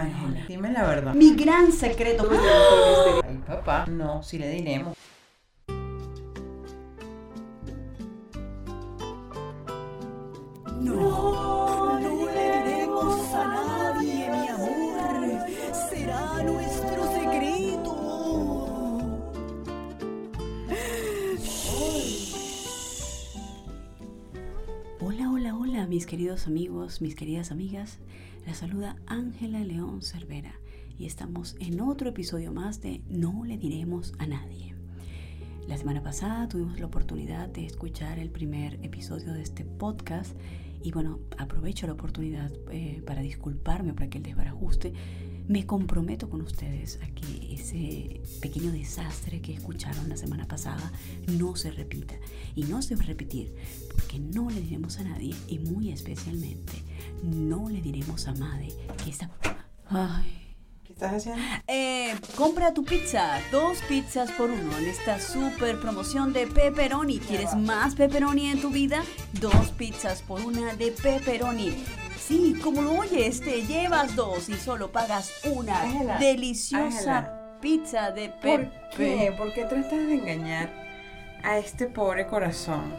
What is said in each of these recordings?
Ángela, dime la verdad. Mi gran secreto. Ay, papá, no, si le diremos. No, mis queridos amigos, mis queridas amigas. La saluda Ángela León Cervera y estamos en otro episodio más de No le diremos a nadie. La semana pasada tuvimos la oportunidad de escuchar el primer episodio de este podcast y bueno, aprovecho la oportunidad eh, para disculparme por aquel desbarajuste. Me comprometo con ustedes a que ese pequeño desastre que escucharon la semana pasada no se repita. Y no se va a repetir porque no le diremos a nadie y muy especialmente no le diremos a Made que esta... Ay, ¿Qué estás haciendo? eh, compra tu pizza, dos pizzas por uno en esta super promoción de pepperoni. ¿Quieres más pepperoni en tu vida? Dos pizzas por una de pepperoni. Sí, como lo oyes, te llevas dos y solo pagas una Ángela, deliciosa Ángela. pizza de ¿Por pepe. qué? ¿Por qué tratas de engañar a este pobre corazón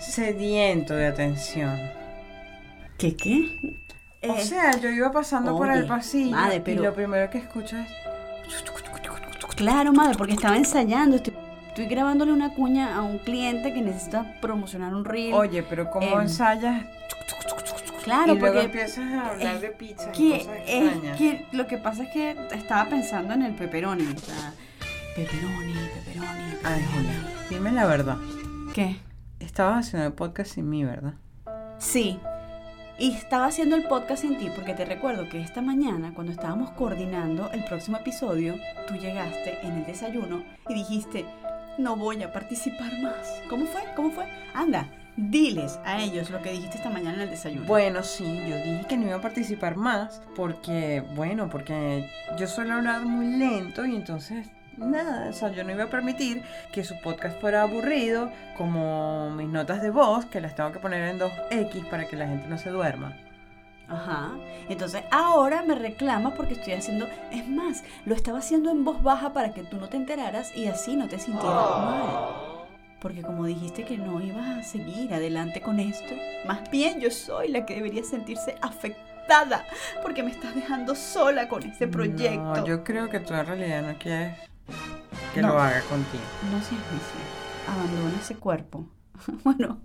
sediento de atención? ¿Qué qué? O Eh, sea, yo iba pasando por el pasillo madre, y lo primero que escucho es... Claro, madre, porque estaba ensayando. Estoy, estoy grabándole una cuña a un cliente que necesita promocionar un reel. Oye, pero ¿cómo Em, ensayas? Claro, y luego porque empiezas a hablar es de pizza y cosas es extrañas. que lo que pasa es que estaba pensando en el pepperoni, o sea, pepperoni, pepperoni, pepperoni. Ángela, dime la verdad. ¿Qué? Estabas haciendo el podcast sin mí, ¿verdad? Sí. Y estaba haciendo el podcast sin ti porque te recuerdo que esta mañana, cuando estábamos coordinando el próximo episodio, tú llegaste en el desayuno y dijiste, no voy a participar más. ¿Cómo fue? ¿Cómo fue? Anda, diles a ellos lo que dijiste esta mañana en el desayuno. Bueno, sí, yo dije que no iba a participar más porque, bueno, porque yo suelo hablar muy lento y entonces, nada, o sea, yo no iba a permitir que su podcast fuera aburrido como mis notas de voz, que las tengo que poner en 2X para que la gente no se duerma. Ajá. Entonces ahora me reclama porque estoy haciendo. Es más, lo estaba haciendo en voz baja para que tú no te enteraras y así no te sintieras mal. Porque como dijiste que no ibas a seguir adelante con esto, más bien yo soy la que debería sentirse afectada porque me estás dejando sola con este proyecto. No, yo creo que tú en realidad no quieres que No. lo haga contigo. No seas necia. Abandona ese cuerpo. bueno.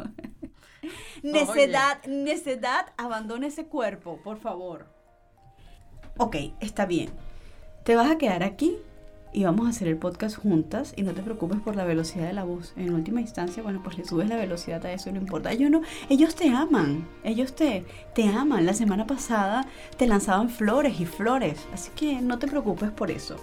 necedad, necedad, abandona ese cuerpo, por favor. Ok, está bien. Te vas a quedar aquí y vamos a hacer el podcast juntas y no te preocupes por la velocidad de la voz. En última instancia, bueno, pues le subes la velocidad a eso, no importa. No, ellos te aman, ellos te, te aman. La semana pasada te lanzaban flores y flores, así que no te preocupes por eso.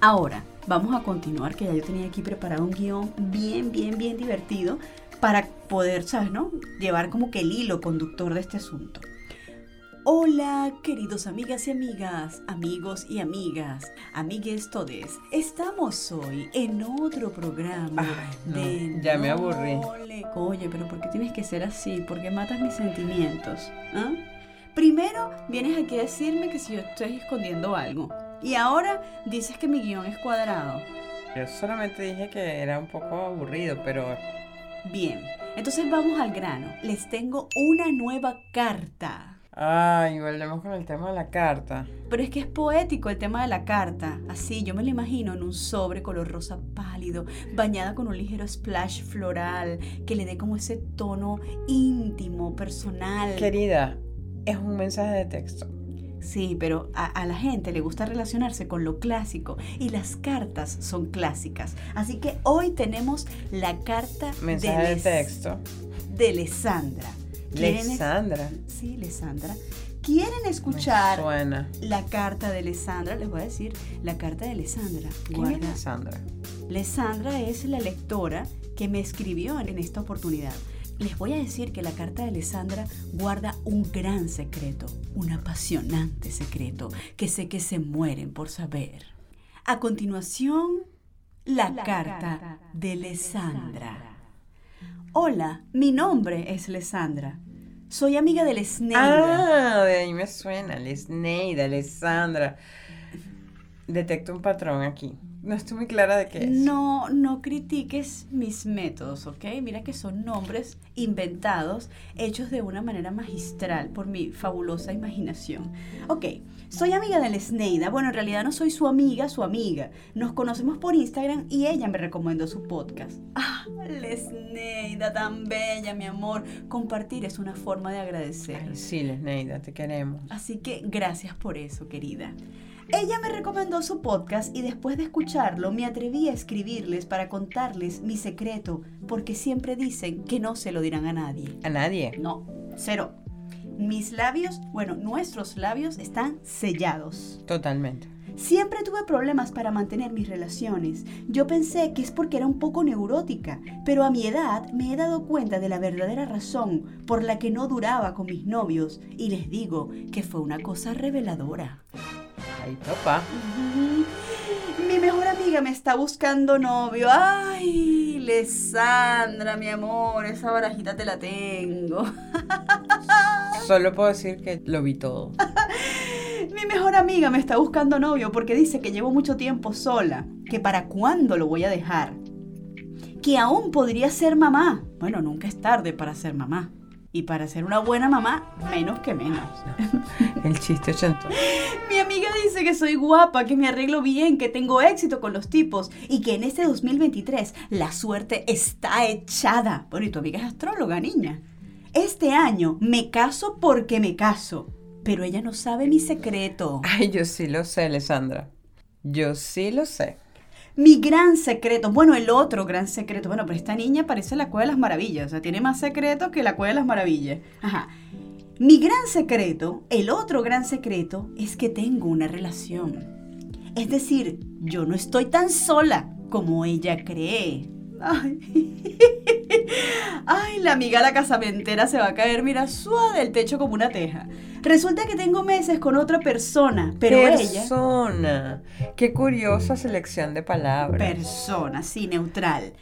Ahora, vamos a continuar, que ya yo tenía aquí preparado un guion bien, bien, bien divertido para poder, ¿sabes, no? Llevar como que el hilo conductor de este asunto. Hola, queridos amigas y amigas, amigos y amigas, amigues todes. Estamos hoy en otro programa Ay, no, de ya me No aburrí. le- Oye, pero ¿por qué tienes que ser así? ¿Por qué matas mis sentimientos? ¿Ah? Primero vienes aquí a decirme que si yo estoy escondiendo algo. Y ahora dices que mi guion es cuadrado. Yo solamente dije que era un poco aburrido, pero Bien, entonces vamos al grano. Les tengo una nueva carta. Ay, volvemos con el tema de la carta. Pero es que es poético el tema de la carta. Así, yo me lo imagino en un sobre color rosa pálido, bañada con un ligero splash floral, que le dé como ese tono íntimo, personal. Querida, es un mensaje de texto. Sí, pero a, a la gente le gusta relacionarse con lo clásico y las cartas son clásicas. Así que hoy tenemos la carta Mensaje de Les- texto. de Lesandra. ¿Quieren es- Alexandra. Sí, Lesandra. ¿Quieren escuchar suena. la carta de Lesandra? Les voy a decir la carta de Lesandra. ¿Quién es Guarda. Alexandra? Lesandra es la lectora que me escribió en esta oportunidad. Les voy a decir que la carta de Alessandra guarda un gran secreto, un apasionante secreto, que sé que se mueren por saber. A continuación, la, carta, de Alessandra. Hola, mi nombre es Alessandra. Soy amiga de Lesneida. Ah, de ahí me suena. Lesneida, Alessandra. Detecto un patrón aquí. No estoy muy clara de qué es. No, no critiques mis métodos, ¿ok? Mira que son nombres inventados, hechos de una manera magistral por mi fabulosa imaginación. Ok, soy amiga de Lesneida. Bueno, en realidad no soy su amiga, su amiga. Nos conocemos por Instagram y ella me recomendó su podcast. Ah, Lesneida, tan bella, mi amor. Compartir es una forma de agradecer. Ay, sí, Lesneida, te queremos. Así que gracias por eso, querida. Ella me recomendó su podcast y después de escucharlo me atreví a escribirles para contarles mi secreto, porque siempre dicen que no se lo dirán a nadie. A nadie. No, cero. Mis labios, bueno, nuestros labios están sellados. Totalmente. Siempre tuve problemas para mantener mis relaciones. Yo pensé que es porque era un poco neurótica, pero a mi edad me he dado cuenta de la verdadera razón por la que no duraba con mis novios y les digo que fue una cosa reveladora. Ay, papá. Mi mejor amiga me está buscando novio. Ay, Lesandra, mi amor, esa barajita te la tengo. Solo puedo decir que lo vi todo. Mi mejor amiga me está buscando novio porque dice que llevo mucho tiempo sola, que para cuándo lo voy a dejar. Que aún podría ser mamá. Bueno, nunca es tarde para ser mamá. Y para ser una buena mamá, menos que menos. El chiste ochentón. Mi amiga dice que soy guapa, que me arreglo bien, que tengo éxito con los tipos y que en este 2023 la suerte está echada. Bueno, y tu amiga es astróloga, niña. Este año me caso porque me caso, pero ella no sabe mi secreto. Ay, yo sí lo sé, Alessandra. Yo sí lo sé. Mi gran secreto, bueno, el otro gran secreto, bueno, pero esta niña parece la cueva de las maravillas, o sea, tiene más secretos que la cueva de las maravillas. Ajá. Mi gran secreto, el otro gran secreto, es que tengo una relación. Es decir, yo no estoy tan sola como ella cree. Ay, Ay, la amiga la casamentera se va a caer, mira, suave del techo como una teja. Resulta que tengo meses con otra persona, pero ella... Persona. Qué curiosa selección de palabras. Persona, sí, neutral.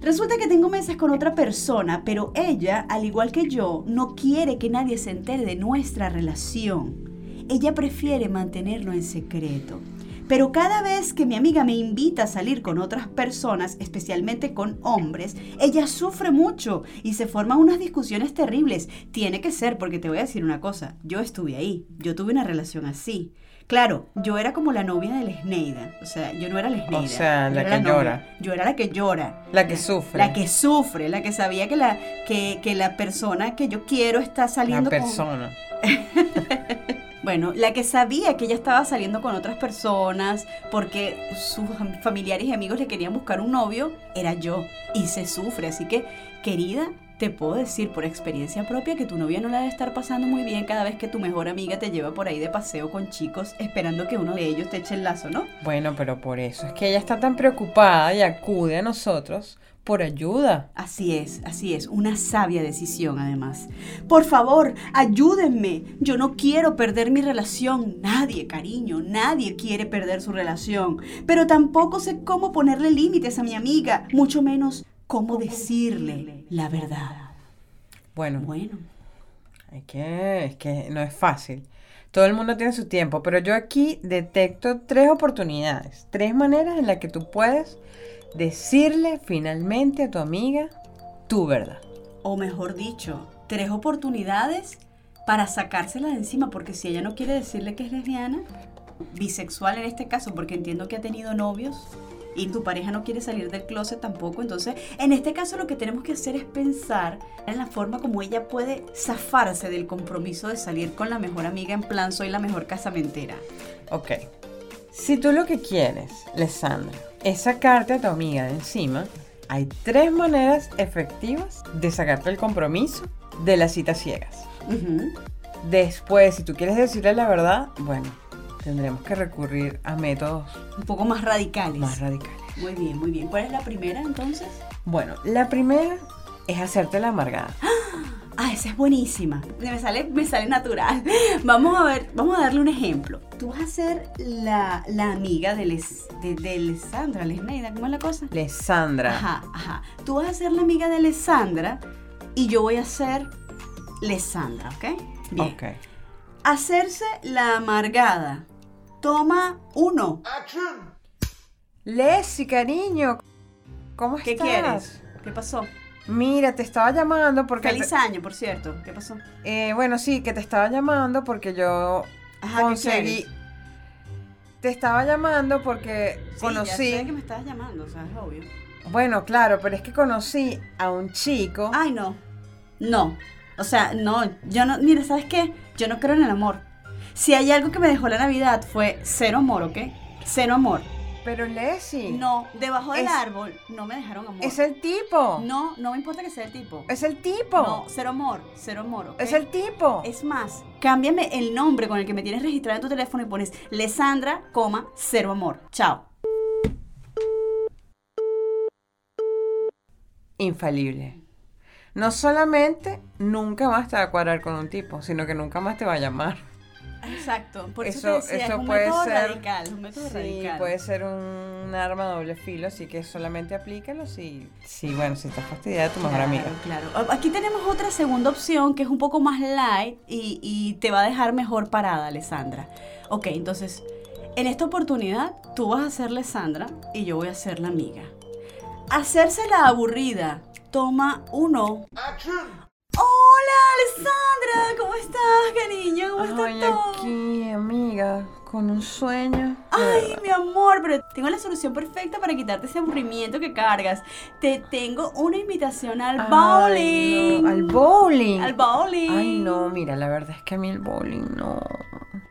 Resulta que tengo meses con otra persona, pero ella, al igual que yo, no quiere que nadie se entere de nuestra relación. Ella prefiere mantenerlo en secreto. Pero cada vez que mi amiga me invita a salir con otras personas, especialmente con hombres, ella sufre mucho y se forman unas discusiones terribles. Tiene que ser, porque te voy a decir una cosa, yo estuve ahí, yo tuve una relación así. Claro, yo era como la novia de Lesneida, o sea, yo no era Lesneida. O sea, la que llora. Yo era la que llora. La que sufre. La que sufre, la que sabía que la, que, que la persona que yo quiero está La saliendo con... Bueno, la que sabía que ella estaba saliendo con otras personas porque sus am- familiares y amigos le querían buscar un novio, era yo. Y se sufre. Así que, querida, te puedo decir por experiencia propia que tu novia no la debe estar pasando muy bien cada vez que tu mejor amiga te lleva por ahí de paseo con chicos esperando que uno de ellos te eche el lazo, ¿no? Bueno, pero por eso es que ella está tan preocupada y acude a nosotros por ayuda. Así es, así es, una sabia decisión además. Por favor, ayúdenme. Yo no quiero perder mi relación. Nadie, cariño, nadie quiere perder su relación. Pero tampoco sé cómo ponerle límites a mi amiga, mucho menos cómo decirle la verdad. Bueno, Bueno, hay que, es que no es fácil. Todo el mundo tiene su tiempo, pero yo aquí detecto tres oportunidades, tres maneras en las que tú puedes decirle finalmente a tu amiga tu verdad. o mejor dicho, tres oportunidades para sacársela de encima, porque si ella no quiere decirle que es lesbiana, bisexual en este caso, porque entiendo que ha tenido novios y tu pareja no quiere salir del closet tampoco, entonces en este caso lo que tenemos que hacer es pensar en la forma como ella puede zafarse del compromiso de salir con la mejor amiga en plan soy la mejor casamentera. Ok. Si tú lo que quieres, Lesandra, es sacarte a tu amiga de encima, hay tres maneras efectivas de sacarte el compromiso de las citas ciegas. Después, si tú quieres decirle la verdad, bueno, tendremos que recurrir a métodos Un poco más radicales. más radicales. Muy bien, muy bien. ¿Cuál es la primera entonces? Bueno, la primera es hacerte la amargada. Ah, esa es buenísima. Me sale, me sale natural. Vamos a ver, vamos a darle un ejemplo. Tú vas a ser la, la amiga de, Les, de, de Lesandra, Lesneida, ¿cómo es la cosa? Lesandra. Ajá, ajá. Tú vas a ser la amiga de Lesandra y yo voy a ser Lesandra, ¿ok? Bien. Ok. Hacerse la amargada. Toma uno. Leslie, cariño, ¿cómo ¿Qué estás? quieres? ¿Qué pasó? Mira, te estaba llamando porque... Feliz año, por cierto. ¿Qué pasó? Eh, bueno, sí, que te estaba llamando porque yo Ajá, ¿qué conseguí... Te estaba llamando porque Sí, conocí... Ya sé que me estabas llamando, o sea, es obvio. Bueno, claro, pero es que conocí a un chico... Ay, no. No. O sea, no, yo no, mira, ¿sabes qué? Yo no creo en el amor. Si hay algo que me dejó la Navidad fue cero amor, ¿ok? Cero amor. Pero Leslie... No, debajo del Es- árbol no me dejaron amor. Es el tipo. No, no me importa que sea el tipo. Es el tipo. No, cero amor, cero amor. Es el tipo. Es más, cámbiame el nombre con el que me tienes registrado en tu teléfono y pones Lesandra, coma, cero amor. Chao. Infalible. No solamente nunca más te va a cuadrar con un tipo, sino que nunca más te va a llamar. Exacto. Por eso, Eso- te decía, eso es un puede método ser- radical. Un método Sí, radical. puede ser un arma a doble filo, así que solamente aplícalo si, si bueno, si estás fastidiada de tu mejor amiga. Claro. Aquí tenemos otra segunda opción que es un poco más light y, y te va a dejar mejor parada, Alessandra. Ok, entonces, en esta oportunidad tú vas a ser Alessandra y yo voy a ser la amiga. Hacerse la aburrida. Toma uno. Hola, Alessandra. ¿Cómo estás, cariño? ¿Cómo estás Ay, todo? aquí, amiga, con un sueño. Ay, mi amor, pero tengo la solución perfecta para quitarte ese aburrimiento que cargas. Te tengo una invitación al Ay, bowling. no, Al bowling. Al bowling. Ay, no, mira, la verdad es que a mí el bowling no.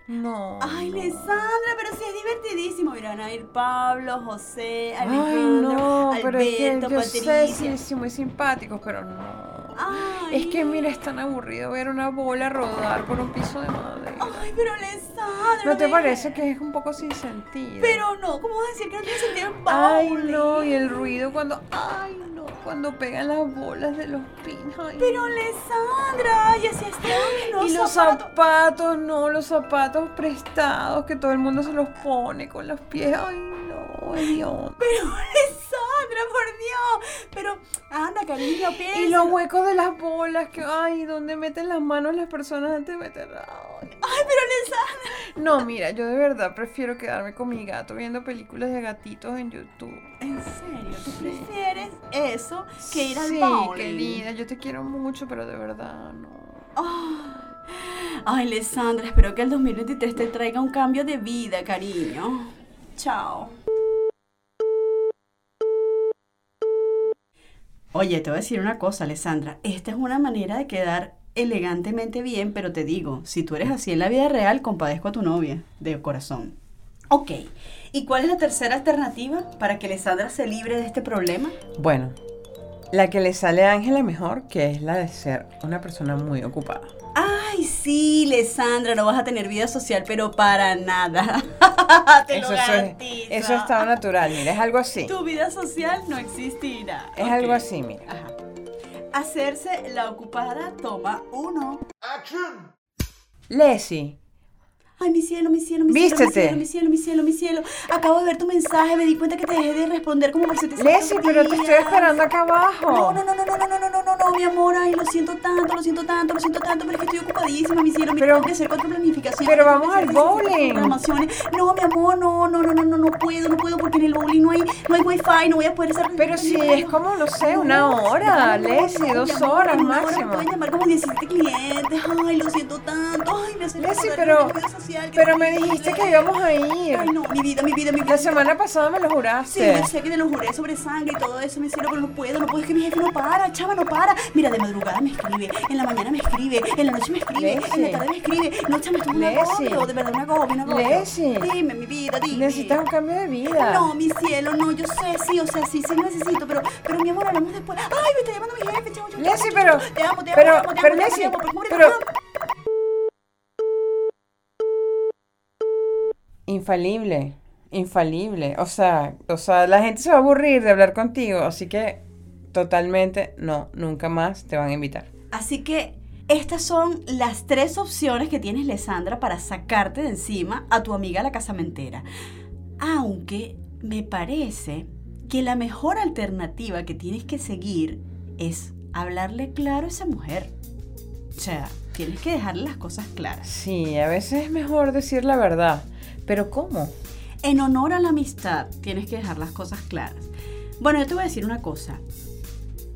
No. Ay, no. Lesandra, pero sí es divertidísimo. Mira, a ir Pablo, José, Ay, Alejandro, no, pero es que Alberto, yo sé, Patricia. sí, sí, muy simpáticos, pero no. Ay, Es que mira, es tan aburrido ver una bola rodar por un piso de madera. Ay, pero Lesandra. ¿No te me- parece que es un poco sin sentido? Pero no, ¿cómo vas a decir que no tiene sentido el Ay, no, y el ruido cuando. Ay, no, cuando pegan las bolas de los pinos. ay, Pero no. Lesandra, y así está. No, Y los zapatos. zapatos, no, los zapatos prestados que todo el mundo se los pone con los pies. Ay, no, Dios. Pero Dios. Pero anda, cariño, piensa. Y los huecos de las bolas, que, ay, donde meten las manos las personas antes de meter. Ay. Ay, pero Lesandra. No, mira, yo de verdad prefiero quedarme con mi gato viendo películas de gatitos en YouTube. ¿En serio? ¿Tú prefieres eso que ir al sí, bowling? querida, yo te quiero mucho, pero de verdad no. Ay, Alessandra, espero que el 2023 te traiga un cambio de vida, cariño. Chao. Oye, te voy a decir una cosa, Alessandra. Esta es una manera de quedar elegantemente bien, pero te digo, si tú eres así en la vida real, compadezco a tu novia, de corazón. Ok, ¿y cuál es la tercera alternativa para que Alessandra se libre de este problema? Bueno, la que le sale a Ángela mejor, que es la de ser una persona muy ocupada. Ay, sí, Alessandra, no vas a tener vida social, pero para nada. Te eso, lo eso, es, garantizo. eso es estado natural, mira, es algo así. Tu vida social no existirá. Es algo así, mira. Ajá. Hacerse la ocupada toma uno. Leslie, Ay, mi cielo, mi cielo, mi cielo, mi cielo, mi cielo, mi cielo, mi cielo. Acabo de ver tu mensaje, me di cuenta que te dejé de responder como por 700 Leslie, pero te estoy esperando acá abajo. No, no, no, no, no, no, no, no, no, no, no, mi amor, ay, lo siento tanto, lo siento tanto, lo siento tanto, pero es que estoy ocupadísima, mi cielo, me Pero- tengo que hacer cuatro planificaciones. pero vamos al 17 bowling. No, mi amor, no, no, no, no, no, no puedo, no puedo, porque en el bowling no hay, no hay wifi, no voy a poder hacer Pero si es como, no sé, una hora, Leslie, dos horas máximo. pueden llamar como 17 clientes, ay, lo siento tanto, ay, me hace Leslie, pero- social, que Pero me dijiste que íbamos a ir. Ay, no, mi vida, mi vida, mi vida. La semana pasada me lo Sí, juraste. yo sé que te lo juré sobre sangre y todo eso, mi cielo, pero no puedo, no puedo, es que mi jefe no para, chava, no para. Mira, de madrugada me escribe, en la mañana me escribe, en la noche me escribe, en Leslie. la tarde me escribe. No, chama, esto es un agobio, de verdad, un agobio, un agobio. Dime, mi vida, dime. Necesitas un cambio de vida. No, mi cielo, no, yo sé, sí, o sea, sí, sí necesito, pero, pero mi amor, hablamos después. Ay, me está llamando mi jefe, chavo, chavo, chavo, pero-. Te amo, te amo, pero- te amo, te pero amo, te amo, Leslie, te amo, por favor, te pero- Infalible, infalible. O sea, o sea, la gente se va a aburrir de hablar contigo, así que totalmente no, nunca más te van a invitar. Así que estas son las tres opciones que tienes, Lesandra, para sacarte de encima a tu amiga la casamentera. Aunque me parece que la mejor alternativa que tienes que seguir es hablarle claro a esa mujer. O sea, tienes que dejarle las cosas claras. Sí, a veces es mejor decir la verdad. Pero ¿cómo? En honor a la amistad, tienes que dejar las cosas claras. Bueno, yo te voy a decir una cosa.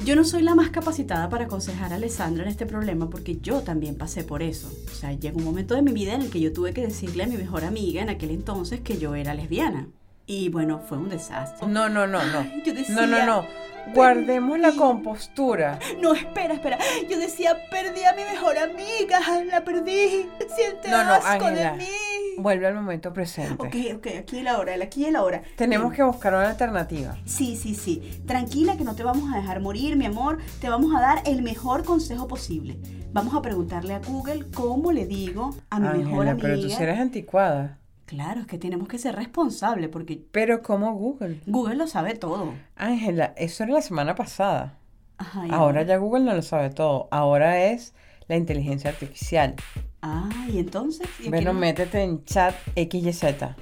Yo no soy la más capacitada para aconsejar a Alessandra en este problema porque yo también pasé por eso. O sea, llegó un momento de mi vida en el que yo tuve que decirle a mi mejor amiga en aquel entonces que yo era lesbiana. Y bueno, fue un desastre. No, no, no, no. Ay, yo decía, No, no, no. Guardemos la compostura. No, espera, espera. Yo decía, perdí a mi mejor amiga. La perdí. Siente No, no, asco de mí. Vuelve al momento presente. Ok, ok, aquí y la hora, aquí y la hora. Tenemos que buscar una alternativa. Sí, sí, sí. Tranquila que no te vamos a dejar morir, mi amor. Te vamos a dar el mejor consejo posible. Vamos a preguntarle a Google cómo le digo a mi mejor Ángela, amiga. pero tú eres anticuada. Claro, es que tenemos que ser responsables porque Pero ¿cómo Google? Google lo sabe todo. Ángela, eso era la semana pasada. Ajá, Ahora ya Google no lo sabe todo. Ahora es la inteligencia artificial. Ah, y entonces. ¿Y a Bueno, métete en chat XYZ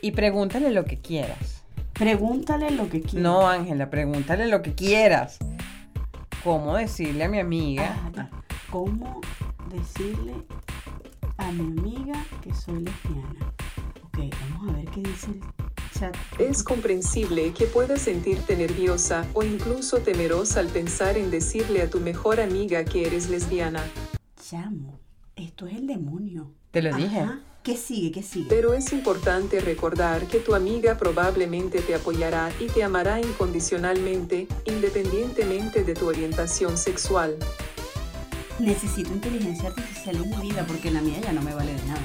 y pregúntale lo que quieras. Pregúntale lo que quieras. No, Ángela, pregúntale lo que quieras. ¿Cómo decirle a mi amiga? Ah. ¿Cómo decirle a mi amiga que soy lesbiana? Ok, vamos a ver qué dice el chat. Es comprensible que puedas sentirte nerviosa o incluso temerosa al pensar en decirle a tu mejor amiga que eres lesbiana. Chamo, esto es el demonio. Te lo dije. ¿Qué sigue? ¿Qué sigue? Pero es importante recordar que tu amiga probablemente te apoyará y te amará incondicionalmente, independientemente de tu orientación sexual. Necesito inteligencia artificial en mi vida porque la mía ya no me vale de nada.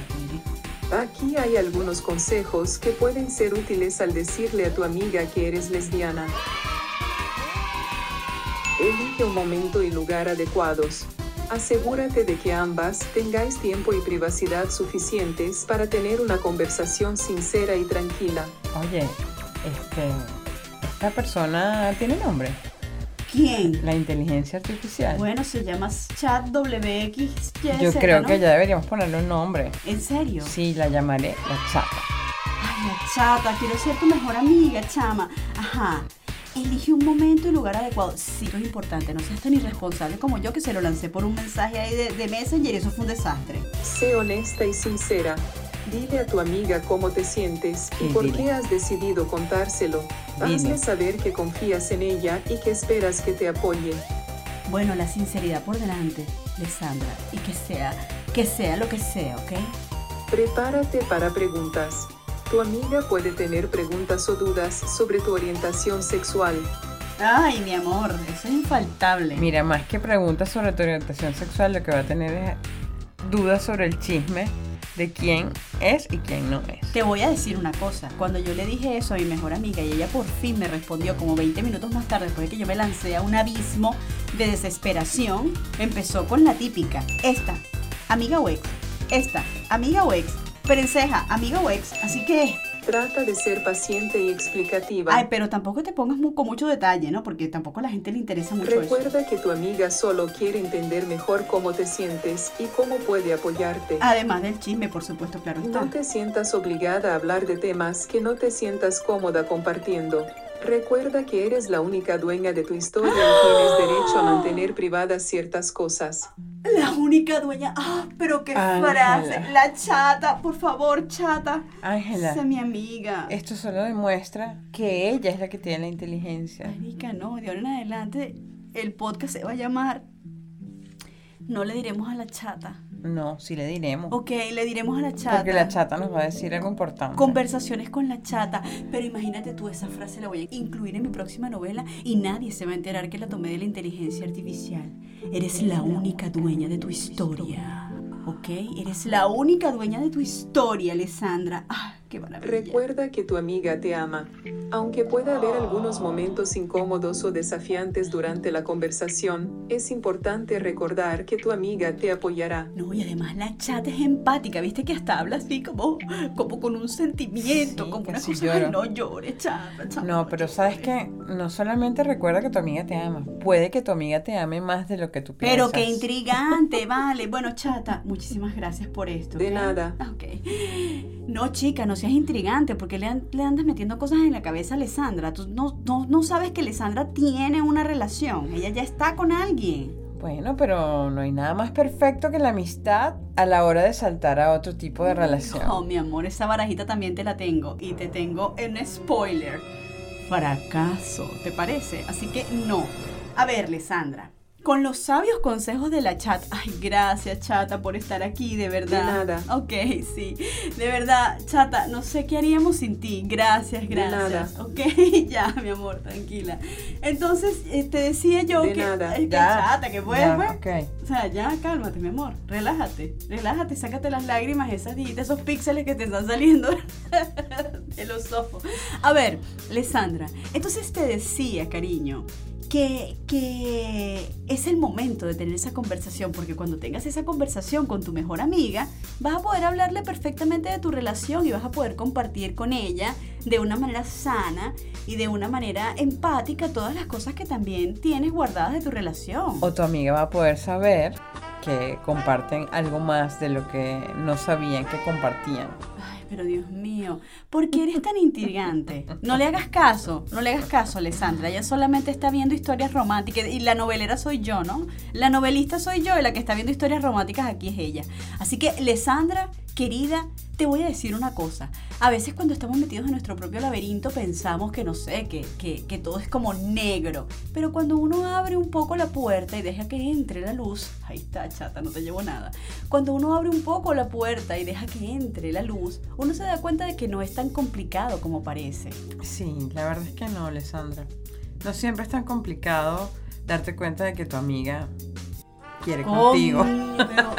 Aquí hay algunos consejos que pueden ser útiles al decirle a tu amiga que eres lesbiana. Elige un momento y lugar adecuados. Asegúrate de que ambas tengáis tiempo y privacidad suficientes para tener una conversación sincera y tranquila. Oye, este, esta persona tiene nombre. ¿Quién? La inteligencia artificial. Bueno, se llama Chat WX. Yo creo que ya deberíamos ponerle un nombre. ¿En serio? Sí, la llamaré la chata. Ay, la chata, quiero ser tu mejor amiga, chama. Ajá. Elige un momento y lugar adecuado. Sí, es importante. No seas tan irresponsable como yo que se lo lancé por un mensaje ahí de, de Messenger y eso fue un desastre. Sé honesta y sincera. Dile a tu amiga cómo te sientes y Sí, por dile. qué has decidido contárselo. Dile. Hazle saber que confías en ella y que esperas que te apoye. Bueno, la sinceridad por delante, Alessandra. Y que sea, que sea lo que sea, ¿ok? Prepárate para preguntas. Tu amiga puede tener preguntas o dudas sobre tu orientación sexual. Ay, mi amor, eso es infaltable. Mira, más que preguntas sobre tu orientación sexual, lo que va a tener es dudas sobre el chisme de quién es y quién no es. Te voy a decir una cosa. Cuando yo le dije eso a mi mejor amiga y ella por fin me respondió como 20 minutos más tarde, después de que yo me lancé a un abismo de desesperación, empezó con la típica. Esta, amiga o ex. Esta, amiga o ex. Perenceja, amiga o ex. Así que, Trata de ser paciente y explicativa. ay, pero tampoco te pongas con mucho detalle, ¿no? Porque tampoco a la gente le interesa mucho eso. Recuerda que tu amiga solo quiere entender mejor cómo te sientes y cómo puede apoyarte. Además del chisme, por supuesto, claro está. No te sientas obligada a hablar de temas que no te sientas cómoda compartiendo. Recuerda que eres la única dueña de tu historia y tienes derecho a mantener privadas ciertas cosas. La única dueña. Ah, pero qué Ángela. frase. La chata, por favor, chata. Ángela, Sé mi amiga. esto solo demuestra que ella es la que tiene la inteligencia. Marica, no, de ahora en adelante el podcast se va a llamar No le diremos a la chata. No, sí le diremos. Ok, le diremos a la chata. Porque la chata nos va a decir algo importante. Conversaciones con la chata. Pero imagínate tú, esa frase la voy a incluir en mi próxima novela y nadie se va a enterar que la tomé de la inteligencia artificial. Eres la única dueña de tu historia. ¿Ok? Eres la única dueña de tu historia, Alessandra. ¡Ah, qué maravilla! Recuerda que tu amiga te ama. Aunque pueda haber algunos momentos incómodos o desafiantes durante la conversación, es importante recordar que tu amiga te apoyará. No, y además la chata es empática, viste que hasta habla así como, como con un sentimiento, Sí, como una cosa, lloro. ay, no llores, chata, chata. No, pero sabes que no solamente recuerda que tu amiga te ama, puede que tu amiga te ame más de lo que tú piensas. Pero qué intrigante, vale. Bueno, chata, muchísimas gracias por esto. De nada. Ok. No, chica, no seas intrigante, porque le, an- le andas metiendo cosas en la cabeza a Alessandra. Tú no, no, no sabes que Alessandra tiene una relación. Ella ya está con alguien. Bueno, pero no hay nada más perfecto que la amistad a la hora de saltar a otro tipo de relación. Oh, mi amor, esa barajita también te la tengo. Y te tengo en spoiler. Fracaso, ¿te parece? Así que no. A ver, Lesandra. Con los sabios consejos de la chat. Ay, gracias, chata, por estar aquí, de verdad. De nada. Ok, sí. De verdad, chata, no sé qué haríamos sin ti. Gracias, De gracias. nada. Ok, ya, mi amor, tranquila. Entonces, eh, te decía yo De que. nada. eh, que Ya, chata, que ya, pues. ok. O sea, ya cálmate, mi amor. Relájate. Relájate, sácate las lágrimas, esas esos píxeles que te están saliendo de los ojos. A ver, Lesandra, entonces te decía, cariño, que, que es el momento de tener esa conversación, porque cuando tengas esa conversación con tu mejor amiga, vas a poder hablarle perfectamente de tu relación y vas a poder compartir con ella de una manera sana y de una manera empática todas las cosas que también tienes guardadas de tu relación. O tu amiga va a poder saber que comparten algo más de lo que no sabían que compartían. Ay, pero Dios mío, ¿por qué eres tan intrigante? No le hagas caso, no le hagas caso, Alessandra. Ella solamente está viendo historias románticas y la novelera soy yo, ¿no? La novelista soy yo y la que está viendo historias románticas aquí es ella. Así que, Alessandra, querida, te voy a decir una cosa. A veces cuando estamos metidos en nuestro propio laberinto pensamos que no sé, que, que, que todo es como negro. Pero cuando uno abre un poco la puerta y deja que entre la luz, ahí está, chata, no te llevo nada. Cuando uno abre un poco la puerta y deja que entre la luz, uno se da cuenta de que no es tan complicado como parece. Sí, la verdad es que no, Alessandra. No siempre es tan complicado darte cuenta de que tu amiga quiere contigo. Pero-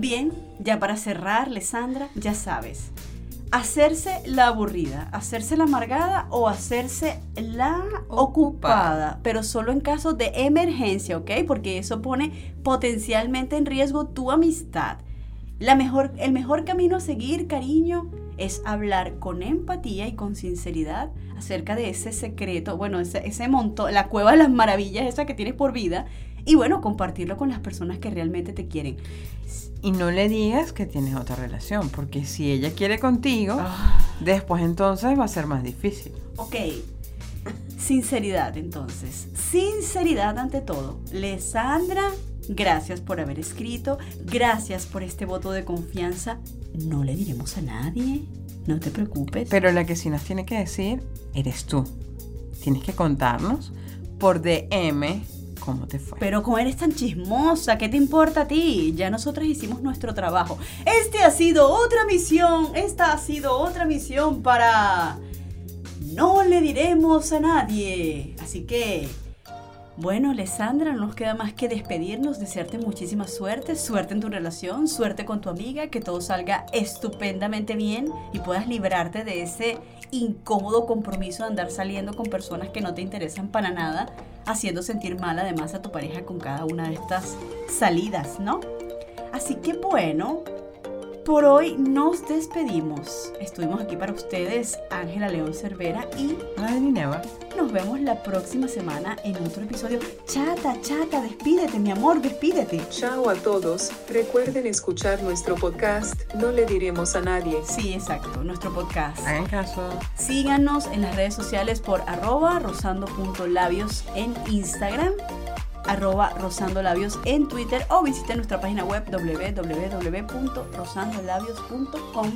Bien, ya para cerrar, Lesandra, ya sabes. Hacerse la aburrida, hacerse la amargada o hacerse la ocupada, pero solo en caso de emergencia, ¿ok? Porque eso pone potencialmente en riesgo tu amistad. La mejor, el mejor camino a seguir, cariño, es hablar con empatía y con sinceridad acerca de ese secreto, bueno, ese, ese montón, la cueva de las maravillas esa que tienes por vida, y bueno, compartirlo con las personas que realmente te quieren. Y no le digas que tienes otra relación, porque si ella quiere contigo, después entonces va a ser más difícil. Ok, sinceridad entonces, sinceridad ante todo. Lesandra, gracias por haber escrito, gracias por este voto de confianza. No le diremos a nadie, no te preocupes. Pero la que sí nos tiene que decir eres tú. Tienes que contarnos por DM te fue. Pero como eres tan chismosa, ¿qué te importa a ti? Ya nosotras hicimos nuestro trabajo. Este ha sido otra misión, esta ha sido otra misión para... No le diremos a nadie. Así que... Bueno, Alessandra, no nos queda más que despedirnos, desearte muchísima suerte, suerte en tu relación, suerte con tu amiga, que todo salga estupendamente bien y puedas librarte de ese incómodo compromiso de andar saliendo con personas que no te interesan para nada, haciendo sentir mal además a tu pareja con cada una de estas salidas, ¿no? Así que bueno, por hoy nos despedimos. Estuvimos aquí para ustedes, Ángela León Cervera, y Madre Neva. nos vemos la próxima semana en otro episodio. Chata, chata, despídete, mi amor, despídete. Chao a todos, recuerden escuchar nuestro podcast, no le diremos a nadie. Sí, exacto, nuestro podcast. Hagan caso. Síganos en las redes sociales por arroba rosando.labios en Instagram, arroba rosandolabios en Twitter o visiten nuestra página web www.rosandolabios.com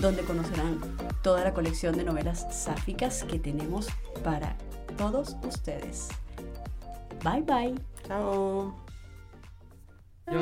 donde conocerán toda la colección de novelas sáficas que tenemos para todos ustedes. Bye bye. Chao. ¿Qué?